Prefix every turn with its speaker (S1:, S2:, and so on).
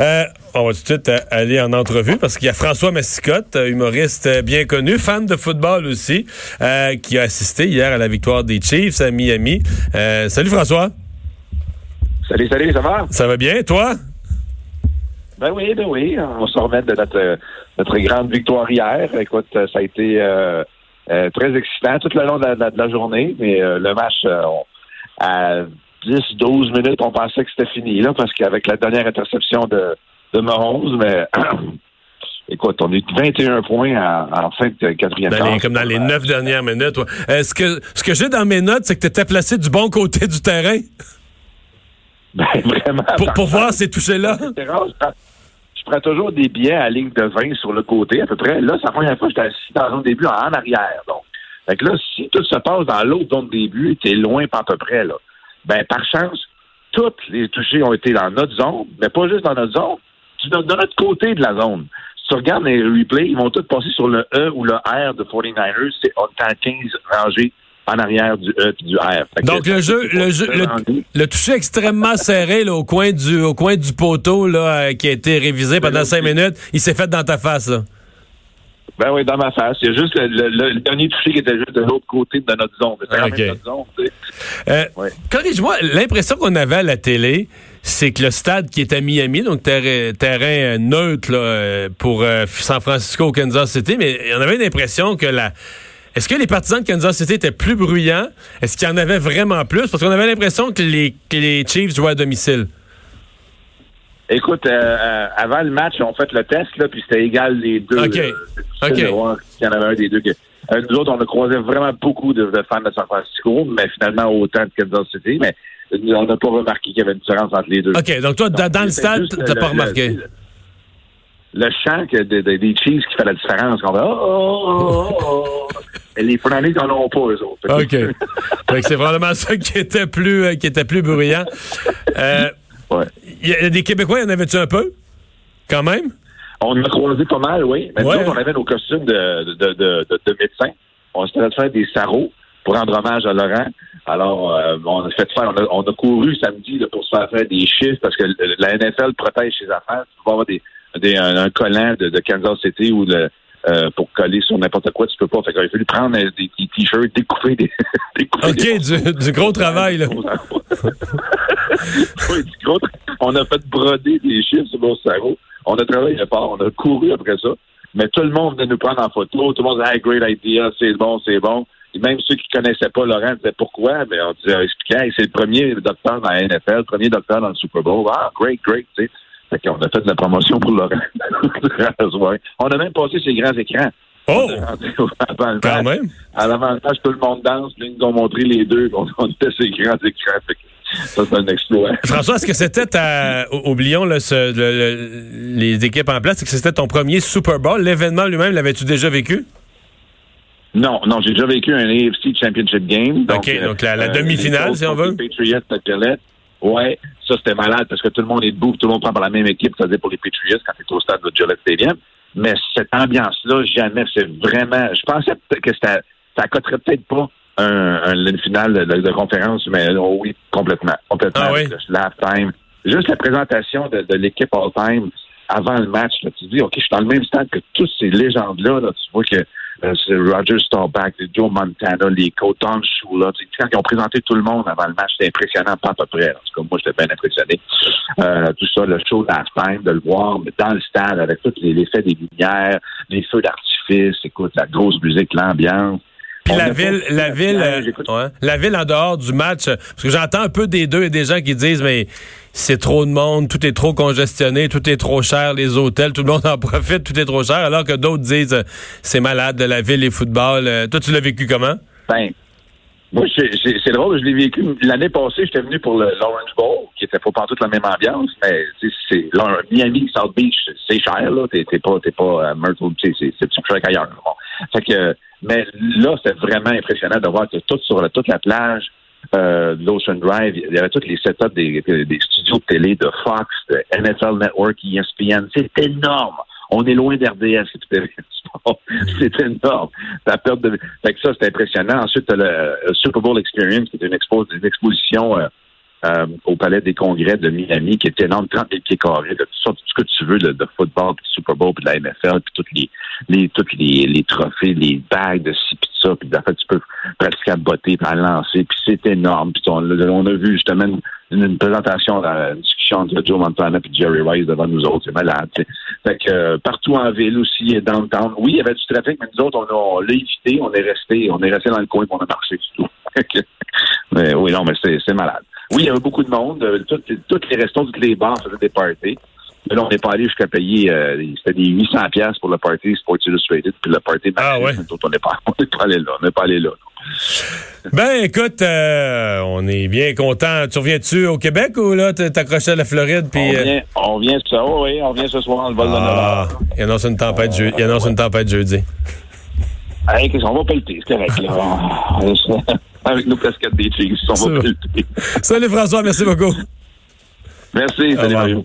S1: Euh, on va tout de suite euh, aller en entrevue parce qu'il y a François Massicotte, euh, humoriste bien connu, fan de football aussi, qui a assisté hier à la victoire des Chiefs à Miami. salut François.
S2: Salut, salut, ça va?
S1: Ça va bien, toi?
S2: Ben oui, ben oui. On se remet de notre, notre grande victoire hier. Écoute, ça a été très excitant tout le long de la, journée, mais le match, à 10, 12 minutes, on pensait que c'était fini, là, parce qu'avec la dernière interception de, de Mahomes, mais écoute, on est 21 points en, fin de quatrième
S1: temps. Comme dans les neuf dernières minutes. Est-ce que ce que j'ai dans mes notes, c'est que tu étais placé du bon côté du terrain?
S2: Ben, vraiment.
S1: Pour, voir ces touchés-là?
S2: Je prends toujours des billets à ligne de 20 sur le côté, à peu près. Là, c'est la première fois que j'étais assis dans un début en arrière. Donc. Fait que là, si tout se passe dans l'autre zone de début, t'es loin pas à peu près, là ben par chance, toutes les touchés ont été dans notre zone, mais pas juste dans notre zone, de notre côté de la zone. Si tu regardes les replays, ils vont tous passer sur le E ou le R de 49ers. C'est on 15 rangées en arrière du E et du R.
S1: Donc le jeu, le jeu, le, toucher extrêmement serré là, au coin du au coin du poteau là, euh, qui a été révisé pendant cinq minutes, il s'est fait dans ta face là.
S2: Ben oui, dans ma face. Il y a juste le, dernier touché qui était juste de l'autre côté de notre zone.
S1: Euh, corrige-moi, l'impression qu'on avait à la télé, c'est que le stade qui est à Miami, donc terrain, terrain neutre euh, pour euh, San Francisco, Kansas City, mais on avait l'impression que la... Est-ce que les partisans de Kansas City étaient plus bruyants? Est-ce qu'il y en avait vraiment plus? Parce qu'on avait l'impression que les, que les Chiefs jouaient à domicile.
S2: Écoute, avant le match, on fait le test, là, puis c'était égal les deux.
S1: OK. OK.
S2: Il y en avait un des deux euh, nous autres, on a croisé vraiment beaucoup de, fans de San Francisco, mais finalement autant de Kansas City, mais on n'a pas remarqué qu'il y avait une différence entre les deux.
S1: OK, donc toi, dans, le stade, tu n'as pas remarqué?
S2: Le, chant des Chiefs qui fait la différence. On va, oh, oh, oh, oh. Et les Fernandés n'en ont pas, eux autres.
S1: OK. c'est vraiment ça qui était plus, euh, qui était plus bruyant. Euh, ouais. Il y a des Québécois, y en avait-tu un peu? Quand même?
S2: On a croisé pas mal, oui. Mais nous, on avait nos costumes de, de, de, de, médecins. On s'était fait des sarraux pour rendre hommage à Laurent. Alors, euh, on a fait faire, on a, couru samedi pour se faire faire des chiffres parce que la NFL protège ses affaires. Tu peux avoir des, des un, collant de, Kansas City ou euh, pour coller sur n'importe quoi, tu peux pas. Fait qu'il a fallu prendre des, t-shirts, découper des.
S1: découper OK, du, du, gros travail, là.
S2: oui, du gros On a fait broder des chiffres sur nos sarraux. On a travaillé fort, on a couru après ça. Mais tout le monde venait nous prendre en photo. Tout le monde disait, hey, great idea, c'est bon, c'est bon. Et même ceux qui connaissaient pas Laurent disaient pourquoi? Mais on disait, expliquait, c'est le premier docteur dans la NFL, le premier docteur dans le Super Bowl. Ah, great, great, tu sais. Fait qu'on a fait de la promotion pour Laurent. on a même passé ses grands écrans.
S1: Oh! Quand même.
S2: À l'avantage, tout le monde danse. Ils nous ont montré les deux. On, on était ces grands écrans. Ça, c'est un exploit.
S1: François, est-ce que c'était ta. Oublions les équipes en place, est-ce que c'était ton premier Super Bowl? L'événement lui-même, l'avais-tu déjà vécu?
S2: Non, non, j'ai déjà vécu un AFC Championship Game.
S1: Donc, OK, donc la, euh, demi-finale, si on veut.
S2: Patriots de Ouais, ça c'était malade parce que tout le monde est debout, tout le monde prend par la même équipe, c'est-à-dire pour les Patriots quand tu es au stade de Gillette Stadium. Mais cette ambiance-là, jamais, c'est vraiment. Je pensais que ça, ça coterait peut-être pas un, une finale de, conférence, mais oh oui, complètement. Complètement.
S1: Ah oui?
S2: Juste la présentation de, l'équipe all-time avant le match, là, tu dis, OK, je suis dans le même stade que tous ces légendes-là. Là, tu vois que euh, c'est Roger Staubach, Joe Montana, les coachs Don Shula. Quand ils ont présenté tout le monde avant le match, c'était impressionnant, pas à peu près. En tout cas, moi, j'étais bien impressionné. Euh, tout ça, le show time, de le voir dans le stade avec tous les effets des lumières, les feux d'artifice, écoute, la grosse musique, l'ambiance.
S1: Puis la ville, la ville, euh, la ville en dehors du match, parce que j'entends un peu des deux et des gens qui disent, mais c'est trop de monde, tout est trop congestionné, tout est trop cher, les hôtels, tout le monde en profite, tout est trop cher, alors que d'autres disent, c'est malade de la ville et football. Euh, toi, tu l'as vécu comment?
S2: Ben, moi, c'est drôle, je l'ai vécu l'année passée, j'étais venu pour le l'Orange Bowl, qui était pas toute la même ambiance, mais c'est Miami, South Beach, c'est cher, là. T'es pas, t'es pas à Myrtle, c'est plus cher qu'ailleurs. Fait que mais là, c'était vraiment impressionnant de voir que tout sur toute la plage euh, de l'Ocean Drive, il y avait tous les setups des, des studios de télé de Fox, de NFL Network, ESPN. C'est énorme. On est loin d'RDS. C'est énorme. La perte de... Fait que ça, c'était impressionnant. Ensuite, le, Super Bowl Experience, qui est une, une exposition euh, euh, au Palais des Congrès de Miami, qui est énorme, 30 000 pieds carrés, de tout, ce que tu veux, de, de football, puis Super Bowl, puis de la NFL, puis toutes les, les, toutes les, les trophées, les bagues de ci, puis ça, puis en fait, tu peux pratiquer à botter, puis à lancer, puis c'est énorme. Puis on, on, a vu justement une, une présentation, une discussion entre Joe Montana et Jerry Rice devant nous autres, c'est malade. Fait que euh, partout en ville aussi, dans le temps, oui, il y avait du trafic, mais nous autres, on, l'a évité, on est resté, on est resté dans le coin, puis on a marché, c'est tout. mais oui, non, mais c'est malade. Oui, il y avait beaucoup de monde. Euh, toutes, toutes les restaurants, toutes les bars faisaient des parties. Mais là, on n'est pas allé jusqu'à payer, euh, c'était des 800 pièces pour le party Sports Illustrated, puis le party
S1: ah, ouais.
S2: on n'est pas, on pas allé là. On n'est pas allé là.
S1: Ben, écoute, euh, on est bien content. Tu reviens-tu au Québec ou là, t'accrochais à la Floride?
S2: On, vient, on vient ce soir, oui, on vient ce soir, le vol ah,
S1: de Il annonce une tempête, je, il annonce une tempête jeudi.
S2: Hey, qu'est-ce qu'on va pelleter, c'est correct, là. avec nos casquettes des Chiefs. On va
S1: Salut François, merci beaucoup.
S2: Merci, salut Mario.